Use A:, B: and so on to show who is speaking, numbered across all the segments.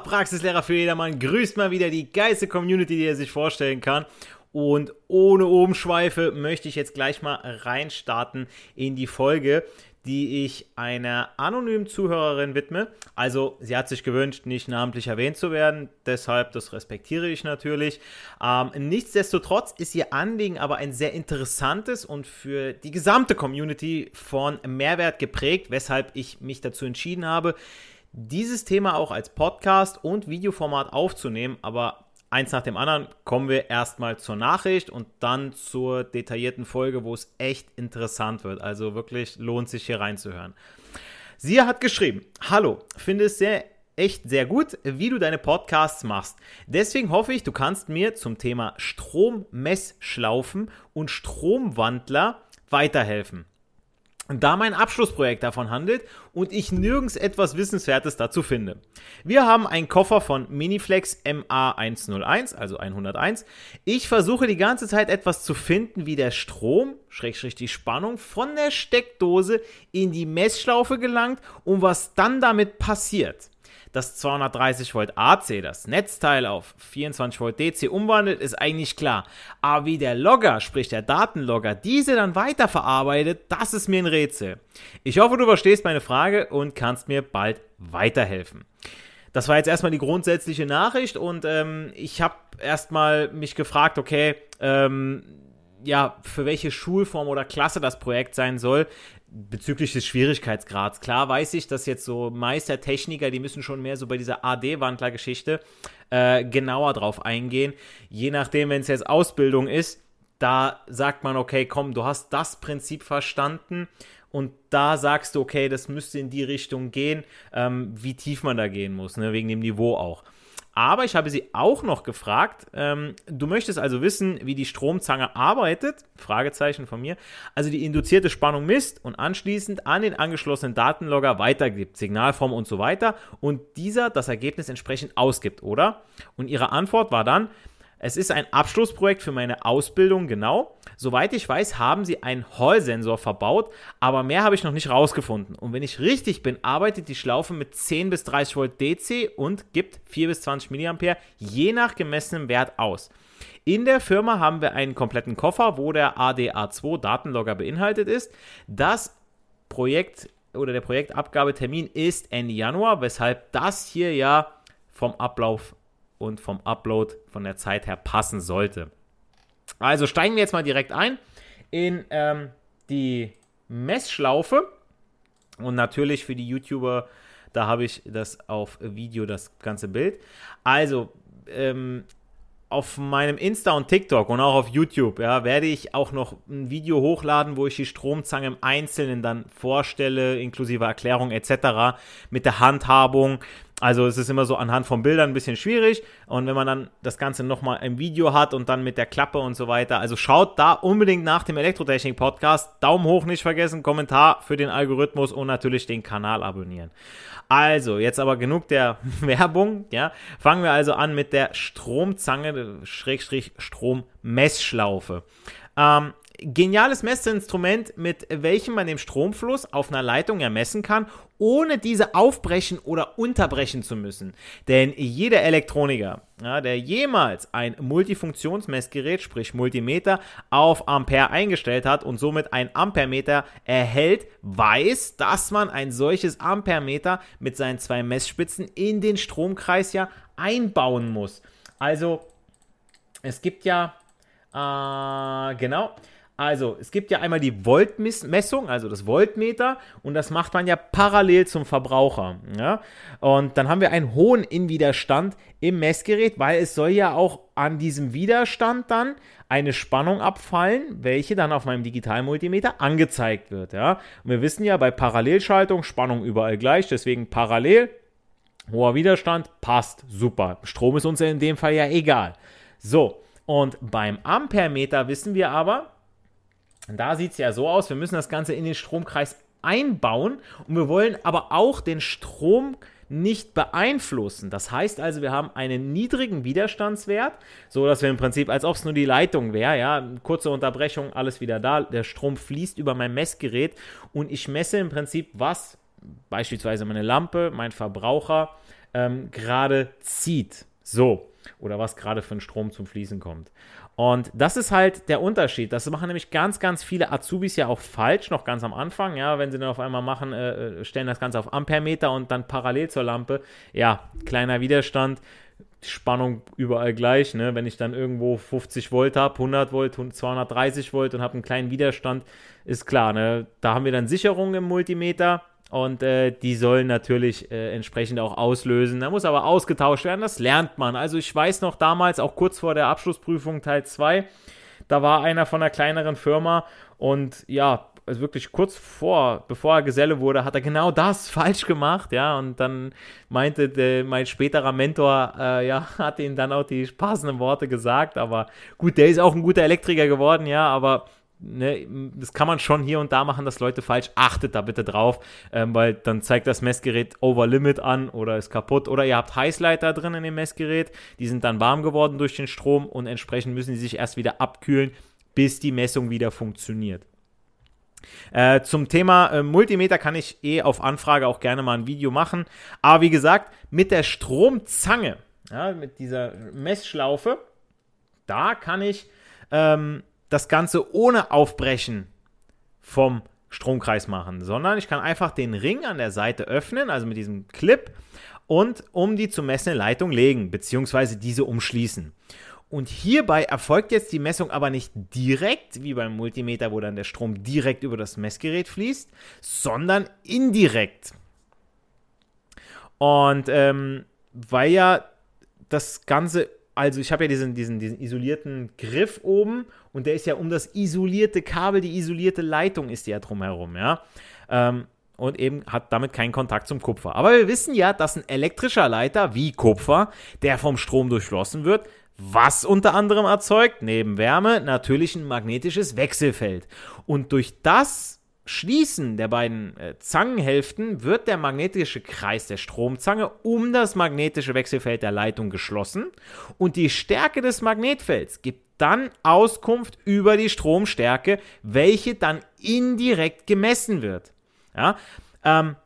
A: Praxislehrer für jedermann, grüßt mal wieder die geilste Community, die er sich vorstellen kann. Und ohne Umschweife möchte ich jetzt gleich mal reinstarten in die Folge, die ich einer anonymen Zuhörerin widme. Also sie hat sich gewünscht, nicht namentlich erwähnt zu werden, deshalb das respektiere ich natürlich. Ähm, nichtsdestotrotz ist ihr Anliegen aber ein sehr interessantes und für die gesamte Community von Mehrwert geprägt, weshalb ich mich dazu entschieden habe, dieses Thema auch als Podcast und Videoformat aufzunehmen, aber eins nach dem anderen kommen wir erstmal zur Nachricht und dann zur detaillierten Folge, wo es echt interessant wird. Also wirklich lohnt sich hier reinzuhören. Sie hat geschrieben: Hallo, finde es sehr echt sehr gut, wie du deine Podcasts machst. Deswegen hoffe ich, du kannst mir zum Thema Strommessschlaufen und Stromwandler weiterhelfen da mein Abschlussprojekt davon handelt und ich nirgends etwas Wissenswertes dazu finde. Wir haben einen Koffer von Miniflex MA101, also 101. Ich versuche die ganze Zeit etwas zu finden, wie der Strom, Schrägstrich die Spannung, von der Steckdose in die Messschlaufe gelangt und was dann damit passiert das 230 Volt AC, das Netzteil auf 24 Volt DC umwandelt, ist eigentlich klar. Aber wie der Logger, sprich der Datenlogger, diese dann weiterverarbeitet, das ist mir ein Rätsel. Ich hoffe, du verstehst meine Frage und kannst mir bald weiterhelfen. Das war jetzt erstmal die grundsätzliche Nachricht und ähm, ich habe erstmal mich gefragt, okay, ähm, ja, für welche Schulform oder Klasse das Projekt sein soll bezüglich des Schwierigkeitsgrads. Klar weiß ich, dass jetzt so Meistertechniker, die müssen schon mehr so bei dieser AD-Wandler-Geschichte äh, genauer drauf eingehen. Je nachdem, wenn es jetzt Ausbildung ist, da sagt man, okay, komm, du hast das Prinzip verstanden und da sagst du, okay, das müsste in die Richtung gehen, ähm, wie tief man da gehen muss, ne, wegen dem Niveau auch. Aber ich habe sie auch noch gefragt, ähm, du möchtest also wissen, wie die Stromzange arbeitet, Fragezeichen von mir, also die induzierte Spannung misst und anschließend an den angeschlossenen Datenlogger weitergibt, Signalform und so weiter. Und dieser das Ergebnis entsprechend ausgibt, oder? Und ihre Antwort war dann, es ist ein Abschlussprojekt für meine Ausbildung, genau. Soweit ich weiß, haben sie einen Hall-Sensor verbaut, aber mehr habe ich noch nicht rausgefunden. Und wenn ich richtig bin, arbeitet die Schlaufe mit 10 bis 30 Volt DC und gibt 4 bis 20 mA je nach gemessenem Wert aus. In der Firma haben wir einen kompletten Koffer, wo der ADA2 Datenlogger beinhaltet ist. Das Projekt oder der Projektabgabetermin ist Ende Januar, weshalb das hier ja vom Ablauf und vom Upload von der Zeit her passen sollte. Also steigen wir jetzt mal direkt ein in ähm, die Messschlaufe. Und natürlich für die YouTuber, da habe ich das auf Video, das ganze Bild. Also, ähm, auf meinem Insta und TikTok und auch auf YouTube ja, werde ich auch noch ein Video hochladen, wo ich die Stromzange im Einzelnen dann vorstelle, inklusive Erklärung etc. mit der Handhabung, also es ist immer so anhand von Bildern ein bisschen schwierig und wenn man dann das Ganze nochmal im Video hat und dann mit der Klappe und so weiter, also schaut da unbedingt nach dem Elektrotechnik-Podcast, Daumen hoch nicht vergessen, Kommentar für den Algorithmus und natürlich den Kanal abonnieren. Also, jetzt aber genug der Werbung, ja. Fangen wir also an mit der Stromzange, Schrägstrich Strommessschlaufe. Ähm, geniales Messinstrument, mit welchem man den Stromfluss auf einer Leitung ermessen kann, ohne diese aufbrechen oder unterbrechen zu müssen. Denn jeder Elektroniker, ja, der jemals ein Multifunktionsmessgerät, sprich Multimeter, auf Ampere eingestellt hat und somit ein Ampermeter erhält, weiß, dass man ein solches Ampermeter mit seinen zwei Messspitzen in den Stromkreis ja einbauen muss. Also, es gibt ja, äh, genau, also, es gibt ja einmal die Voltmessung, also das Voltmeter, und das macht man ja parallel zum Verbraucher. Ja? Und dann haben wir einen hohen Innenwiderstand im Messgerät, weil es soll ja auch an diesem Widerstand dann eine Spannung abfallen, welche dann auf meinem Digitalmultimeter angezeigt wird. Ja? Und wir wissen ja bei Parallelschaltung Spannung überall gleich, deswegen parallel, hoher Widerstand, passt, super. Strom ist uns in dem Fall ja egal. So, und beim Ampermeter wissen wir aber, da sieht es ja so aus, wir müssen das Ganze in den Stromkreis einbauen und wir wollen aber auch den Strom nicht beeinflussen. Das heißt also, wir haben einen niedrigen Widerstandswert, so dass wir im Prinzip, als ob es nur die Leitung wäre, ja, kurze Unterbrechung, alles wieder da, der Strom fließt über mein Messgerät und ich messe im Prinzip, was beispielsweise meine Lampe, mein Verbraucher ähm, gerade zieht. So, oder was gerade für ein Strom zum Fließen kommt. Und das ist halt der Unterschied. Das machen nämlich ganz, ganz viele Azubis ja auch falsch, noch ganz am Anfang. Ja, wenn sie dann auf einmal machen, äh, äh, stellen das Ganze auf Ampermeter und dann parallel zur Lampe. Ja, kleiner Widerstand, Spannung überall gleich. Ne? Wenn ich dann irgendwo 50 Volt habe, 100 Volt, 230 Volt und habe einen kleinen Widerstand, ist klar. Ne? Da haben wir dann Sicherungen im Multimeter und äh, die sollen natürlich äh, entsprechend auch auslösen. Da muss aber ausgetauscht werden, das lernt man. Also ich weiß noch damals, auch kurz vor der Abschlussprüfung Teil 2, da war einer von einer kleineren Firma und ja, also wirklich kurz vor, bevor er Geselle wurde, hat er genau das falsch gemacht, ja, und dann meinte der, mein späterer Mentor, äh, ja, hat ihm dann auch die passenden Worte gesagt, aber gut, der ist auch ein guter Elektriker geworden, ja, aber Ne, das kann man schon hier und da machen, dass Leute falsch. Achtet da bitte drauf, ähm, weil dann zeigt das Messgerät over limit an oder ist kaputt. Oder ihr habt Heißleiter drin in dem Messgerät, die sind dann warm geworden durch den Strom und entsprechend müssen sie sich erst wieder abkühlen, bis die Messung wieder funktioniert. Äh, zum Thema äh, Multimeter kann ich eh auf Anfrage auch gerne mal ein Video machen. Aber wie gesagt, mit der Stromzange, ja, mit dieser Messschlaufe, da kann ich ähm, das Ganze ohne Aufbrechen vom Stromkreis machen, sondern ich kann einfach den Ring an der Seite öffnen, also mit diesem Clip, und um die zu messende Leitung legen, beziehungsweise diese umschließen. Und hierbei erfolgt jetzt die Messung aber nicht direkt, wie beim Multimeter, wo dann der Strom direkt über das Messgerät fließt, sondern indirekt. Und ähm, weil ja das Ganze also ich habe ja diesen, diesen, diesen isolierten Griff oben und der ist ja um das isolierte Kabel, die isolierte Leitung ist ja drumherum, ja. Ähm, und eben hat damit keinen Kontakt zum Kupfer. Aber wir wissen ja, dass ein elektrischer Leiter wie Kupfer, der vom Strom durchflossen wird, was unter anderem erzeugt, neben Wärme, natürlich ein magnetisches Wechselfeld. Und durch das Schließen der beiden äh, Zangenhälften wird der magnetische Kreis der Stromzange um das magnetische Wechselfeld der Leitung geschlossen und die Stärke des Magnetfelds gibt dann Auskunft über die Stromstärke, welche dann indirekt gemessen wird. Ja, ähm,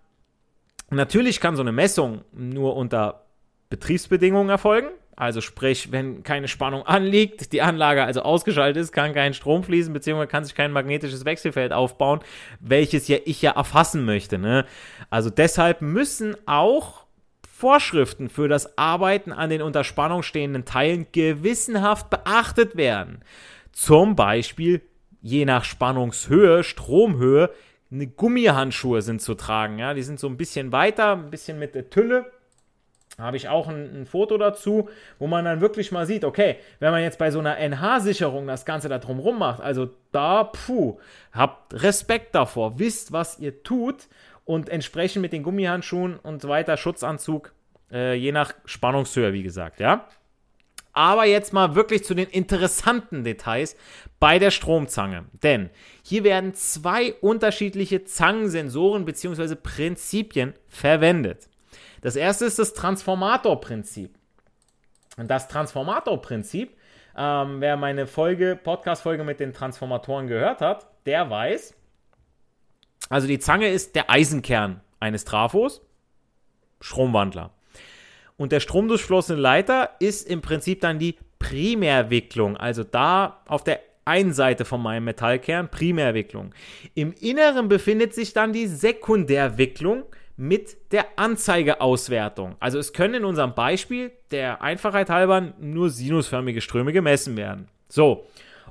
A: natürlich kann so eine Messung nur unter Betriebsbedingungen erfolgen. Also sprich, wenn keine Spannung anliegt, die Anlage also ausgeschaltet ist, kann kein Strom fließen, beziehungsweise kann sich kein magnetisches Wechselfeld aufbauen, welches ja ich ja erfassen möchte. Ne? Also deshalb müssen auch Vorschriften für das Arbeiten an den unter Spannung stehenden Teilen gewissenhaft beachtet werden. Zum Beispiel je nach Spannungshöhe, Stromhöhe, eine Gummihandschuhe sind zu tragen. Ja? Die sind so ein bisschen weiter, ein bisschen mit der Tülle habe ich auch ein, ein, Foto dazu, wo man dann wirklich mal sieht, okay, wenn man jetzt bei so einer NH-Sicherung das Ganze da drumrum macht, also da, puh, habt Respekt davor, wisst, was ihr tut und entsprechend mit den Gummihandschuhen und weiter, Schutzanzug, äh, je nach Spannungshöhe, wie gesagt, ja. Aber jetzt mal wirklich zu den interessanten Details bei der Stromzange. Denn hier werden zwei unterschiedliche Zangensensoren bzw. Prinzipien verwendet. Das erste ist das Transformatorprinzip. Und das Transformatorprinzip Ähm, wer meine Folge, Podcast-Folge mit den Transformatoren gehört hat, der weiß, also die Zange ist der Eisenkern eines Trafos, Stromwandler. Und der stromdurchflossene Leiter ist im Prinzip dann die Primärwicklung, also da auf der einen Seite von meinem Metallkern, Primärwicklung. Im Inneren befindet sich dann die Sekundärwicklung mit der Anzeigeauswertung. Also es können in unserem Beispiel der Einfachheit halber nur sinusförmige Ströme gemessen werden. So,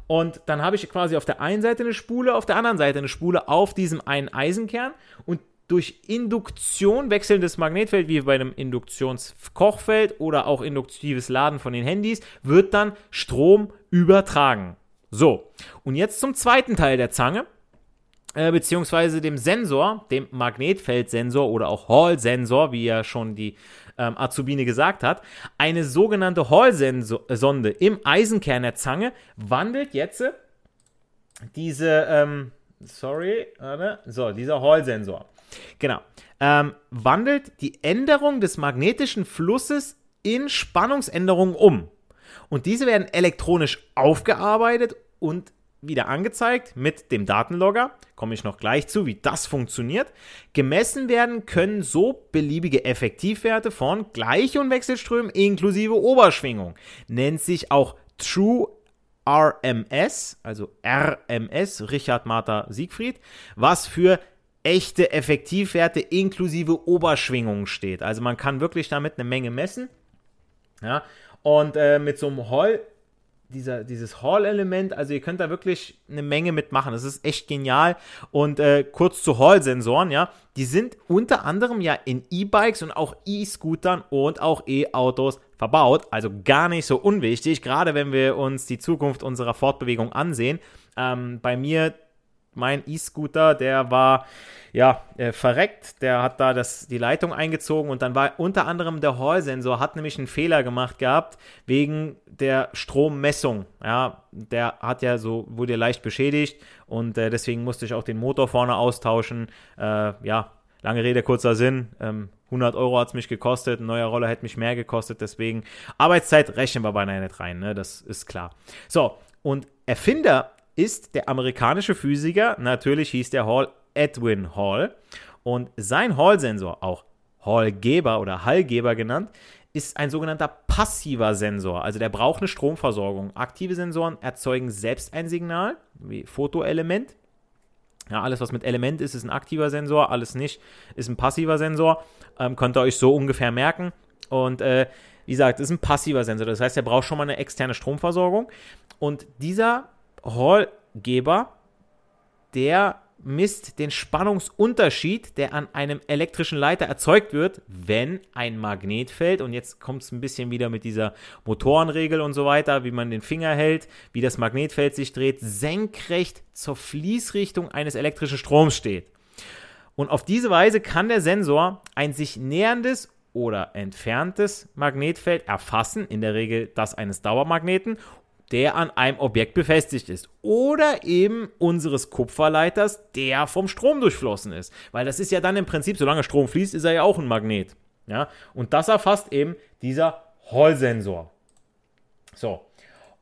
A: und dann habe ich quasi auf der einen Seite eine Spule, auf der anderen Seite eine Spule auf diesem einen Eisenkern und durch Induktion wechselndes Magnetfeld, wie bei einem Induktionskochfeld oder auch induktives Laden von den Handys, wird dann Strom übertragen. So, und jetzt zum zweiten Teil der Zange, äh, beziehungsweise dem Sensor, dem Magnetfeldsensor oder auch Hall-Sensor, wie ja schon die ähm, Azubine gesagt hat. Eine sogenannte Hall-Sonde im Eisenkern der Zange wandelt jetzt diese, ähm, sorry, äh, so, dieser Hall-Sensor. Genau. Ähm, wandelt die Änderung des magnetischen Flusses in Spannungsänderungen um. Und diese werden elektronisch aufgearbeitet und wieder angezeigt mit dem Datenlogger. Komme ich noch gleich zu, wie das funktioniert. Gemessen werden können so beliebige Effektivwerte von Gleich- und Wechselströmen inklusive Oberschwingung. Nennt sich auch True RMS, also RMS, Richard Martha Siegfried, was für echte Effektivwerte inklusive Oberschwingungen steht. Also man kann wirklich damit eine Menge messen. Ja, und äh, mit so einem Hall dieser, dieses Hall-Element, also ihr könnt da wirklich eine Menge mitmachen. Das ist echt genial. Und äh, kurz zu Hall-Sensoren, ja, die sind unter anderem ja in E-Bikes und auch E-Scootern und auch E-Autos verbaut. Also gar nicht so unwichtig, gerade wenn wir uns die Zukunft unserer Fortbewegung ansehen. Ähm, bei mir mein E-Scooter, der war ja äh, verreckt, der hat da das, die Leitung eingezogen und dann war unter anderem der Hall-Sensor, hat nämlich einen Fehler gemacht gehabt wegen der Strommessung. Ja, der hat ja so, wurde leicht beschädigt und äh, deswegen musste ich auch den Motor vorne austauschen. Äh, ja, lange Rede, kurzer Sinn. Ähm, 100 Euro hat es mich gekostet, ein neuer Roller hätte mich mehr gekostet, deswegen Arbeitszeit rechnen wir beinahe nicht rein, ne? das ist klar. So, und Erfinder ist der amerikanische Physiker, natürlich hieß der Hall Edwin Hall. Und sein Hall-Sensor, auch Hallgeber oder Hallgeber genannt, ist ein sogenannter passiver Sensor. Also der braucht eine Stromversorgung. Aktive Sensoren erzeugen selbst ein Signal, wie Fotoelement. Ja, alles, was mit Element ist, ist ein aktiver Sensor, alles nicht, ist ein passiver Sensor. Ähm, könnt ihr euch so ungefähr merken. Und äh, wie gesagt, ist ein passiver Sensor. Das heißt, er braucht schon mal eine externe Stromversorgung. Und dieser Hallgeber, der misst den Spannungsunterschied, der an einem elektrischen Leiter erzeugt wird, wenn ein Magnetfeld, und jetzt kommt es ein bisschen wieder mit dieser Motorenregel und so weiter, wie man den Finger hält, wie das Magnetfeld sich dreht, senkrecht zur Fließrichtung eines elektrischen Stroms steht. Und auf diese Weise kann der Sensor ein sich näherndes oder entferntes Magnetfeld erfassen, in der Regel das eines Dauermagneten, der an einem Objekt befestigt ist. Oder eben unseres Kupferleiters, der vom Strom durchflossen ist. Weil das ist ja dann im Prinzip, solange Strom fließt, ist er ja auch ein Magnet. Ja? Und das erfasst eben dieser Hall-Sensor. So.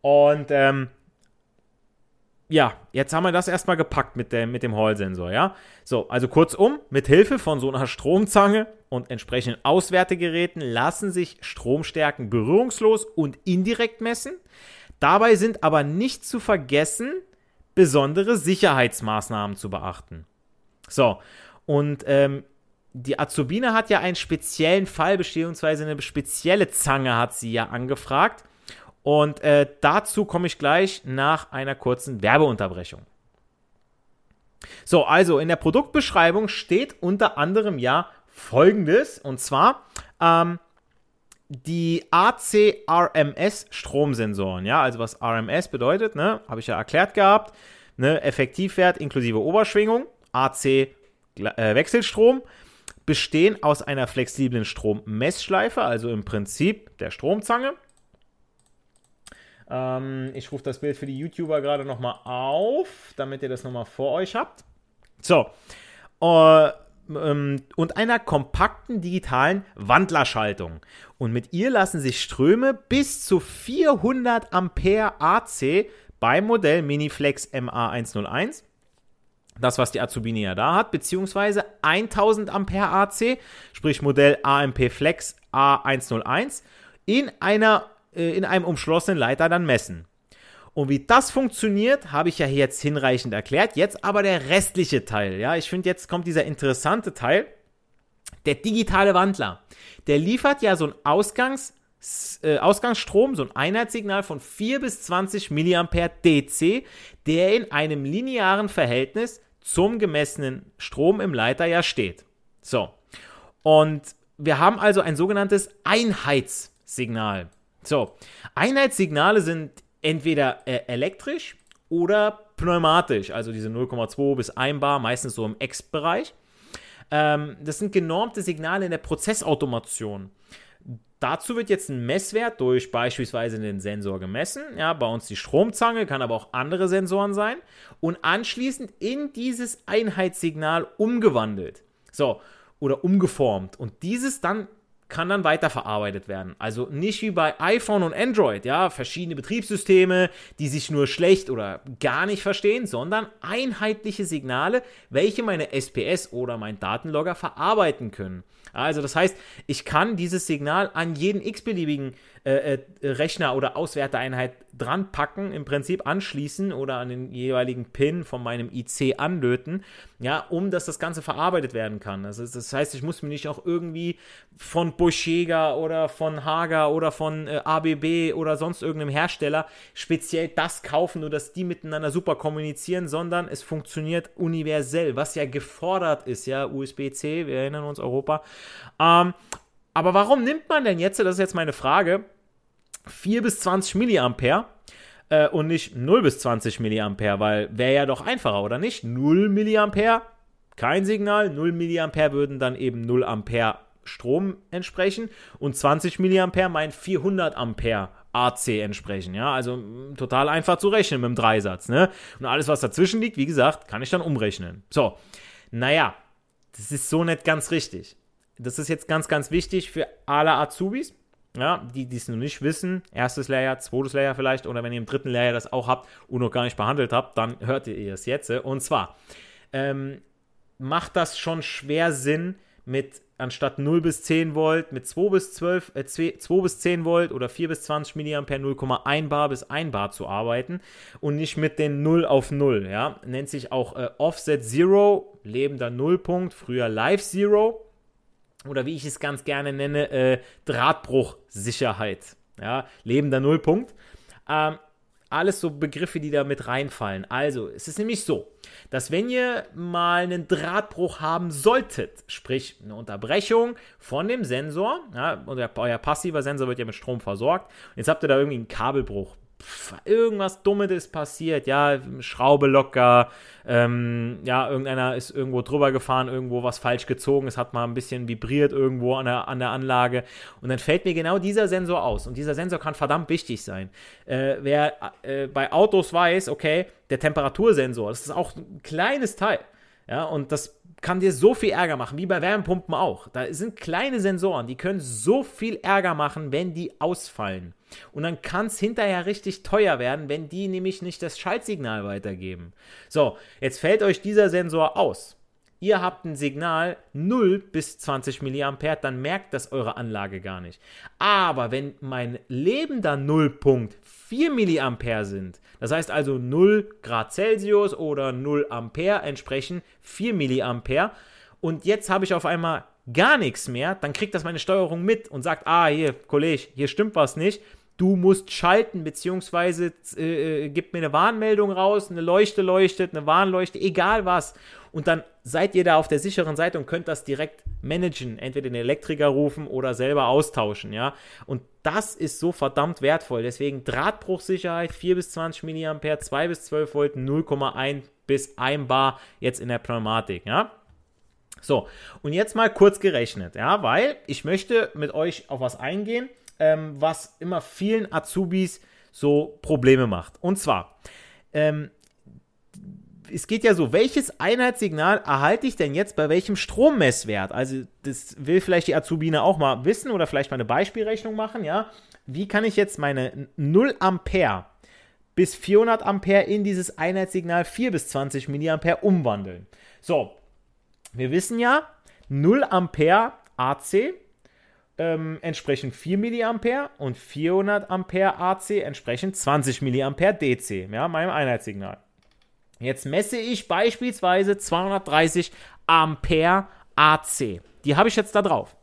A: Und ähm, ja, jetzt haben wir das erstmal gepackt mit, der, mit dem Hall-Sensor, ja. So, also kurzum, mit Hilfe von so einer Stromzange und entsprechenden Auswertegeräten lassen sich Stromstärken berührungslos und indirekt messen. Dabei sind aber nicht zu vergessen, besondere Sicherheitsmaßnahmen zu beachten. So, und ähm, die Azubine hat ja einen speziellen Fall, beziehungsweise eine spezielle Zange hat sie ja angefragt. Und äh, dazu komme ich gleich nach einer kurzen Werbeunterbrechung. So, also in der Produktbeschreibung steht unter anderem ja folgendes, und zwar ähm, die AC-RMS-Stromsensoren, ja, also was RMS bedeutet, ne, habe ich ja erklärt gehabt, ne, Effektivwert inklusive Oberschwingung, AC äh, Wechselstrom, bestehen aus einer flexiblen Strommessschleife, also im Prinzip der Stromzange. Ähm, ich rufe das Bild für die YouTuber gerade nochmal auf, damit ihr das nochmal vor euch habt. So, äh, ähm, und einer kompakten digitalen Wandlerschaltung. Und mit ihr lassen sich Ströme bis zu 400 Ampere AC beim Modell Miniflex MA101 das, was die Azubine ja da hat, beziehungsweise 1000 Ampere AC, sprich Modell AMP Flex A101, in, einer, äh, in einem umschlossenen Leiter dann messen. Und wie das funktioniert, habe ich ja jetzt hinreichend erklärt. Jetzt aber der restliche Teil. Ja, ich finde, jetzt kommt dieser interessante Teil. Der digitale Wandler. Der liefert ja so einen Ausgangs, äh, Ausgangsstrom, so ein Einheitssignal von 4 bis 20 mA DC, der in einem linearen Verhältnis zum gemessenen Strom im Leiter ja steht. So. Und wir haben also ein sogenanntes Einheitssignal. So. Einheitssignale sind entweder äh, elektrisch oder pneumatisch, also diese 0,2 bis 1 Bar, meistens so im X-Bereich. Ähm, das sind genormte Signale in der Prozessautomation. Dazu wird jetzt ein Messwert durch beispielsweise den Sensor gemessen. Ja, bei uns die Stromzange, kann aber auch andere Sensoren sein. Und anschließend in dieses Einheitssignal umgewandelt. So, oder umgeformt. Und dieses dann kann dann weiterverarbeitet werden. Also nicht wie bei iPhone und Android, ja, verschiedene Betriebssysteme, die sich nur schlecht oder gar nicht verstehen, sondern einheitliche Signale, welche meine SPS oder mein Datenlogger verarbeiten können. Also das heißt, ich kann dieses Signal an jeden x-beliebigen äh, äh, Rechner oder Auswerteeinheit dran packen, im Prinzip anschließen oder an den jeweiligen Pin von meinem IC anlöten, ja, um dass das Ganze verarbeitet werden kann. Also das heißt, ich muss mir nicht auch irgendwie von Boschega oder von Hager oder von äh, ABB oder sonst irgendeinem Hersteller speziell das kaufen, nur dass die miteinander super kommunizieren, sondern es funktioniert universell, was ja gefordert ist, ja, USB-C, wir erinnern uns Europa. Ähm, aber warum nimmt man denn jetzt, das ist jetzt meine Frage, 4 bis 20 Milliampere äh, und nicht 0 bis 20 Milliampere, weil wäre ja doch einfacher, oder nicht? 0 Milliampere, kein Signal, 0 Milliampere würden dann eben 0 Ampere Strom entsprechen und 20 Milliampere meint 400 Ampere AC entsprechen. Ja, also total einfach zu rechnen mit dem Dreisatz. Ne? Und alles, was dazwischen liegt, wie gesagt, kann ich dann umrechnen. So, naja, das ist so nicht ganz richtig. Das ist jetzt ganz, ganz wichtig für alle Azubis. Ja, die, es noch nicht wissen, erstes Layer, zweites Layer vielleicht, oder wenn ihr im dritten Layer das auch habt und noch gar nicht behandelt habt, dann hört ihr es jetzt. Und zwar ähm, macht das schon schwer Sinn, mit anstatt 0 bis 10 Volt mit 2 bis 12, äh, 2, bis 10 Volt oder 4 bis 20 mA 0,1 Bar bis 1 Bar zu arbeiten und nicht mit den 0 auf 0. Ja? Nennt sich auch äh, Offset Zero, lebender Nullpunkt, früher Live Zero oder wie ich es ganz gerne nenne, äh, Drahtbruchsicherheit. Ja, lebender Nullpunkt. Ähm, alles so Begriffe, die da mit reinfallen. Also, es ist nämlich so, dass wenn ihr mal einen Drahtbruch haben solltet, sprich eine Unterbrechung von dem Sensor, ja, euer passiver Sensor wird ja mit Strom versorgt, jetzt habt ihr da irgendwie einen Kabelbruch, irgendwas Dummes ist passiert, ja, Schraube locker, ähm, ja, irgendeiner ist irgendwo drüber gefahren, irgendwo was falsch gezogen, es hat mal ein bisschen vibriert irgendwo an der, an der Anlage und dann fällt mir genau dieser Sensor aus und dieser Sensor kann verdammt wichtig sein. Äh, wer äh, bei Autos weiß, okay, der Temperatursensor, das ist auch ein kleines Teil, ja, und das kann dir so viel Ärger machen, wie bei Wärmepumpen auch. Da sind kleine Sensoren, die können so viel Ärger machen, wenn die ausfallen. Und dann kann es hinterher richtig teuer werden, wenn die nämlich nicht das Schaltsignal weitergeben. So, jetzt fällt euch dieser Sensor aus. Ihr habt ein Signal 0 bis 20 mA, dann merkt das eure Anlage gar nicht. Aber wenn mein lebender Nullpunkt 4 mA sind, das heißt also 0 Grad Celsius oder 0 Ampere entsprechen 4 mA, und jetzt habe ich auf einmal gar nichts mehr, dann kriegt das meine Steuerung mit und sagt, ah, hier, Kollege, hier stimmt was nicht du musst schalten, beziehungsweise äh, äh, gibt mir eine Warnmeldung raus, eine Leuchte leuchtet, eine Warnleuchte, egal was. Und dann seid ihr da auf der sicheren Seite und könnt das direkt managen, entweder den Elektriker rufen oder selber austauschen, ja. Und das ist so verdammt wertvoll. Deswegen Drahtbruchsicherheit 4 bis 20 mA, 2 bis 12 Volt, 0,1 bis 1 Bar jetzt in der Pneumatik, ja. So, und jetzt mal kurz gerechnet, ja, weil ich möchte mit euch auf was eingehen, ähm, was immer vielen Azubis so Probleme macht. Und zwar, ähm, es geht ja so, welches Einheitssignal erhalte ich denn jetzt bei welchem Strommesswert? Also das will vielleicht die Azubine auch mal wissen oder vielleicht mal eine Beispielrechnung machen, ja. Wie kann ich jetzt meine 0 Ampere bis 400 Ampere in dieses Einheitssignal 4 bis 20 Milliampere umwandeln? So, wir wissen ja, 0 Ampere AC ähm, entsprechen 4 Milliampere und 400 Ampere AC entsprechen 20 Milliampere DC, ja, meinem Einheitssignal. Jetzt messe ich beispielsweise 230 Ampere AC. Die habe ich jetzt da drauf.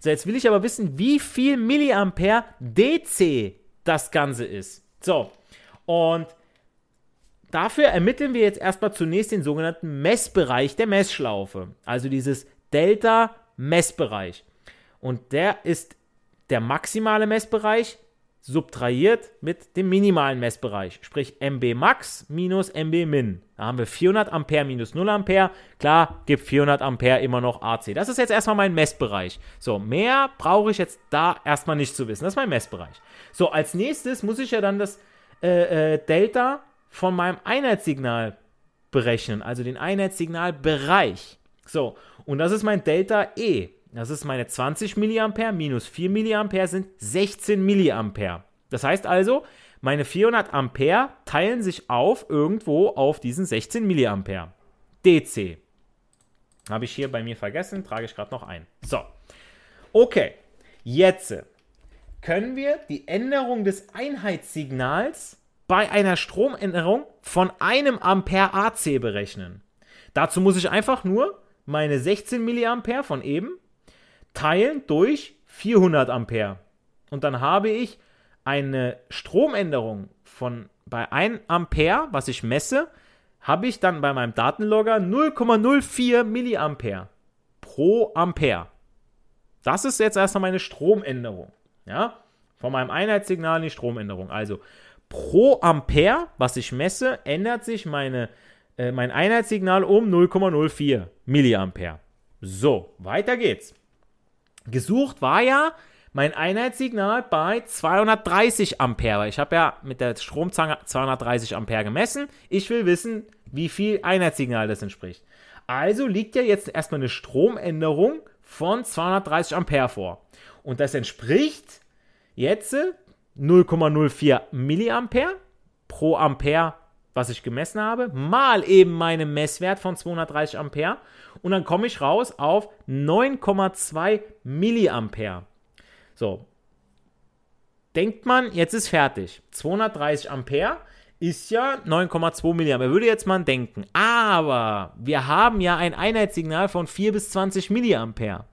A: So, jetzt will ich aber wissen, wie viel Milliampere DC das Ganze ist. So, und dafür ermitteln wir jetzt erstmal zunächst den sogenannten Messbereich der Messschlaufe. Also dieses Delta-Messbereich. Und der ist der maximale Messbereich subtrahiert mit dem minimalen Messbereich, sprich MB Max minus MB Min. Da haben wir 400 Ampere minus 0 Ampere. Klar, gibt 400 Ampere immer noch AC. Das ist jetzt erstmal mein Messbereich. So, mehr brauche ich jetzt da erstmal nicht zu wissen. Das ist mein Messbereich. So, als nächstes muss ich ja dann das äh, äh, Delta von meinem Einheitssignal berechnen, also den Einheitssignalbereich. So, und das ist mein Delta E. Das ist meine 20 mA minus 4 mA sind 16 mA. Das heißt also, meine 400 Ampere teilen sich auf irgendwo auf diesen 16 mA. DC. Habe ich hier bei mir vergessen, trage ich gerade noch ein. So. Okay. Jetzt können wir die Änderung des Einheitssignals bei einer Stromänderung von einem Ampere AC berechnen. Dazu muss ich einfach nur meine 16 mA von eben teilen durch 400 Ampere. Und dann habe ich eine Stromänderung von bei 1 Ampere, was ich messe, habe ich dann bei meinem Datenlogger 0,04 Milliampere pro Ampere. Das ist jetzt erstmal meine Stromänderung. Ja? Von meinem Einheitssignal in die Stromänderung. Also pro Ampere, was ich messe, ändert sich meine, äh, mein Einheitssignal um 0,04 Milliampere. So, weiter geht's. Gesucht war ja mein Einheitssignal bei 230 Ampere. Ich habe ja mit der Stromzange 230 Ampere gemessen. Ich will wissen, wie viel Einheitssignal das entspricht. Also liegt ja jetzt erstmal eine Stromänderung von 230 Ampere vor. Und das entspricht jetzt 0,04 Milliampere pro Ampere, was ich gemessen habe, mal eben meinem Messwert von 230 Ampere und dann komme ich raus auf 9,2 Milliampere. So. Denkt man, jetzt ist fertig. 230 Ampere ist ja 9,2 Milliampere. Würde jetzt man denken. Aber wir haben ja ein Einheitssignal von 4 bis 20 Milliampere.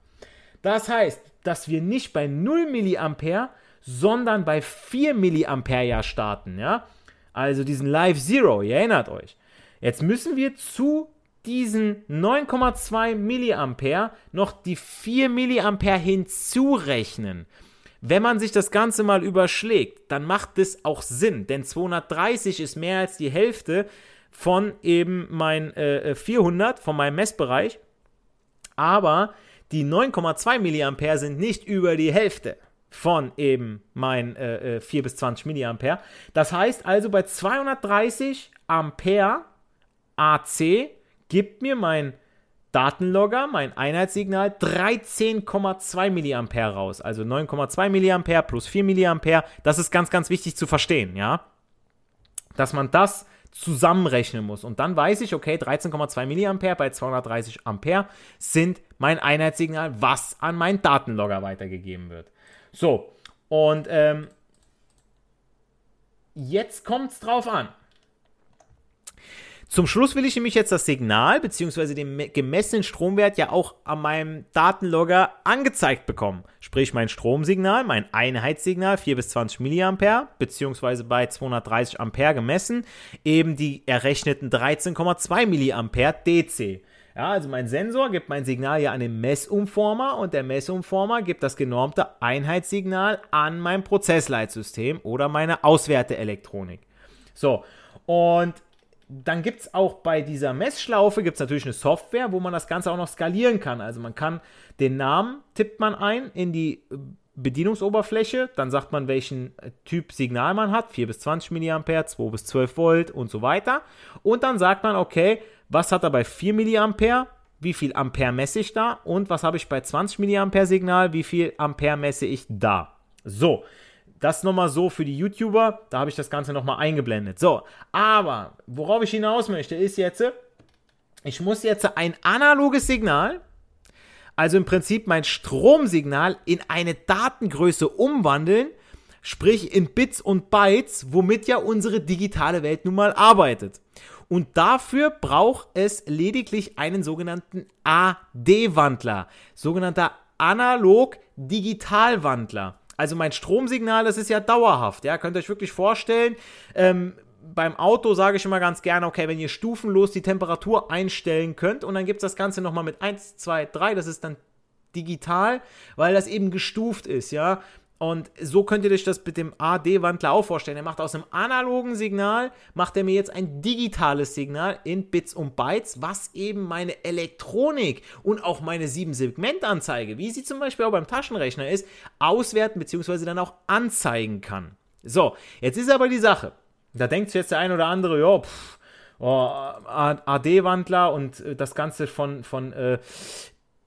A: Das heißt, dass wir nicht bei 0 Milliampere, sondern bei 4 Milliampere ja starten, ja? Also diesen Live Zero, ihr erinnert euch. Jetzt müssen wir zu diesen 9,2 Milliampere noch die 4 Milliampere hinzurechnen. Wenn man sich das Ganze mal überschlägt, dann macht das auch Sinn, denn 230 ist mehr als die Hälfte von eben mein äh, 400, äh, von meinem Messbereich. Aber die 9,2 Milliampere sind nicht über die Hälfte von eben mein äh, 4 äh, bis 20 Milliampere. Das heißt also bei 230 Ampere AC gibt mir mein Datenlogger, mein Einheitssignal 13,2 mA raus. Also 9,2 mA plus 4 mA. Das ist ganz, ganz wichtig zu verstehen, ja. Dass man das zusammenrechnen muss. Und dann weiß ich, okay, 13,2 mA bei 230 Ampere sind mein Einheitssignal, was an meinen Datenlogger weitergegeben wird. So, und ähm, jetzt kommt es drauf an. Zum Schluss will ich nämlich jetzt das Signal bzw. den gemessenen Stromwert ja auch an meinem Datenlogger angezeigt bekommen. Sprich mein Stromsignal, mein Einheitssignal 4 bis 20 mA bzw. bei 230 Ampere gemessen, eben die errechneten 13,2 mA DC. Ja, also mein Sensor gibt mein Signal ja an den Messumformer und der Messumformer gibt das genormte Einheitssignal an mein Prozessleitsystem oder meine Auswerteelektronik. So, und dann gibt es auch bei dieser Messschlaufe gibt's natürlich eine Software, wo man das Ganze auch noch skalieren kann. Also man kann den Namen, tippt man ein in die Bedienungsoberfläche, dann sagt man, welchen äh, Typ Signal man hat, 4 bis 20 mA, 2 bis 12 Volt und so weiter. Und dann sagt man, okay, was hat er bei 4 mA, wie viel Ampere messe ich da und was habe ich bei 20 mA Signal, wie viel Ampere messe ich da. So, das nochmal so für die YouTuber, da habe ich das Ganze nochmal eingeblendet. So, aber worauf ich hinaus möchte, ist jetzt, ich muss jetzt ein analoges Signal, also im Prinzip mein Stromsignal in eine Datengröße umwandeln, sprich in Bits und Bytes, womit ja unsere digitale Welt nun mal arbeitet. Und dafür braucht es lediglich einen sogenannten AD-Wandler, sogenannter Analog-Digital-Wandler. Also mein Stromsignal, das ist ja dauerhaft. Ja, könnt ihr euch wirklich vorstellen. Ähm, beim Auto sage ich immer ganz gerne, okay, wenn ihr stufenlos die Temperatur einstellen könnt und dann gibt es das Ganze nochmal mit 1, 2, 3, das ist dann digital, weil das eben gestuft ist, ja. Und so könnt ihr euch das mit dem AD-Wandler auch vorstellen. Er macht aus einem analogen Signal, macht er mir jetzt ein digitales Signal in Bits und Bytes, was eben meine Elektronik und auch meine 7-Segment-Anzeige, wie sie zum Beispiel auch beim Taschenrechner ist, auswerten bzw. dann auch anzeigen kann. So, jetzt ist aber die Sache. Da denkt jetzt der ein oder andere, ja, pff, oh, AD-Wandler und äh, das Ganze von, von äh,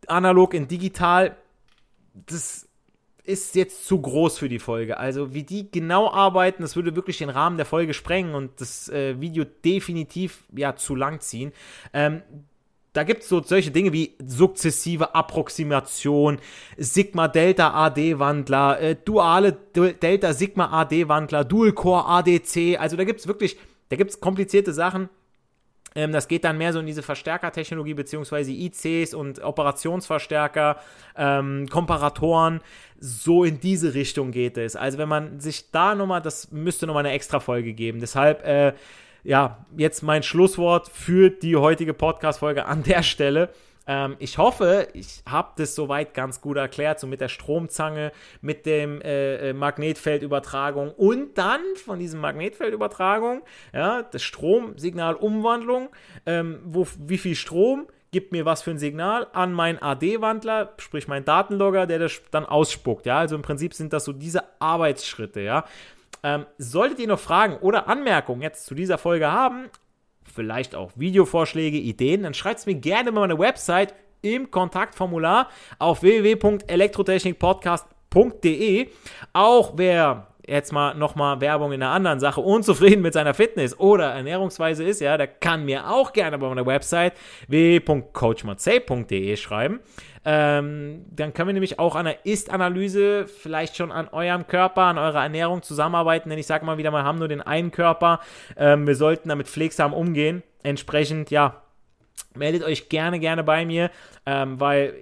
A: analog in digital, das ist jetzt zu groß für die Folge. Also wie die genau arbeiten, das würde wirklich den Rahmen der Folge sprengen und das äh, Video definitiv ja zu lang ziehen. Ähm, da gibt es so solche Dinge wie sukzessive Approximation, Sigma-Delta-AD-Wandler, äh, duale Delta-Sigma-AD-Wandler, Dual-Core-ADC. Also da gibt es wirklich, da gibt es komplizierte Sachen. Ähm, das geht dann mehr so in diese Verstärkertechnologie, beziehungsweise ICs und Operationsverstärker, ähm, Komparatoren. So in diese Richtung geht es. Also wenn man sich da nochmal, das müsste nochmal eine extra Folge geben. Deshalb, äh, ja, jetzt mein Schlusswort für die heutige Podcast-Folge an der Stelle. Ähm, ich hoffe, ich habe das soweit ganz gut erklärt, so mit der Stromzange, mit dem äh, äh, Magnetfeldübertragung und dann von diesem Magnetfeldübertragung, ja, das Stromsignalumwandlung, ähm, wo, wie viel Strom gibt mir was für ein Signal an meinen AD-Wandler, sprich meinen Datenlogger, der das dann ausspuckt. Ja, also im Prinzip sind das so diese Arbeitsschritte. Ja, ähm, solltet ihr noch Fragen oder Anmerkungen jetzt zu dieser Folge haben, vielleicht auch Videovorschläge, Ideen, dann schreibt es mir gerne bei meiner Website im Kontaktformular auf www.elektrotechnikpodcast.de. Auch wer jetzt mal nochmal Werbung in einer anderen Sache, unzufrieden mit seiner Fitness oder Ernährungsweise ist, ja, der kann mir auch gerne bei meiner Website www.coachmatzey.de schreiben. Ähm, dann können wir nämlich auch an der Ist-Analyse vielleicht schon an eurem Körper, an eurer Ernährung zusammenarbeiten, denn ich sage mal wieder, wir haben nur den einen Körper. Ähm, wir sollten damit pflegsam umgehen. Entsprechend, ja, meldet euch gerne, gerne bei mir, ähm, weil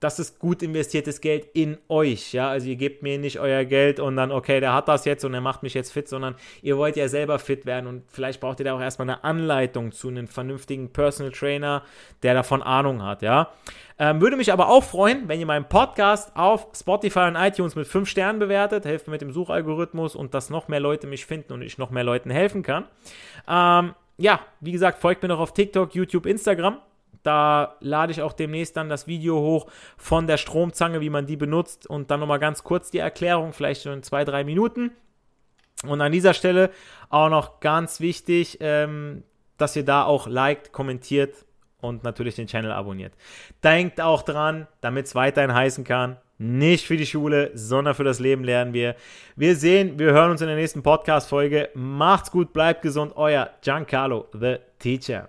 A: das ist gut investiertes Geld in euch, ja, also ihr gebt mir nicht euer Geld und dann, okay, der hat das jetzt und er macht mich jetzt fit, sondern ihr wollt ja selber fit werden und vielleicht braucht ihr da auch erstmal eine Anleitung zu einem vernünftigen Personal Trainer, der davon Ahnung hat, ja. Ähm, würde mich aber auch freuen, wenn ihr meinen Podcast auf Spotify und iTunes mit 5 Sternen bewertet, helft mir mit dem Suchalgorithmus und dass noch mehr Leute mich finden und ich noch mehr Leuten helfen kann. Ähm, ja, wie gesagt, folgt mir noch auf TikTok, YouTube, Instagram. Da lade ich auch demnächst dann das Video hoch von der Stromzange, wie man die benutzt und dann nochmal ganz kurz die Erklärung, vielleicht schon in zwei, drei Minuten. Und an dieser Stelle auch noch ganz wichtig, ähm, dass ihr da auch liked, kommentiert und natürlich den Channel abonniert. Denkt auch dran, damit es weiterhin heißen kann, nicht für die Schule, sondern für das Leben lernen wir. Wir sehen, wir hören uns in der nächsten Podcast-Folge. Macht's gut, bleibt gesund. Euer Giancarlo, the Teacher.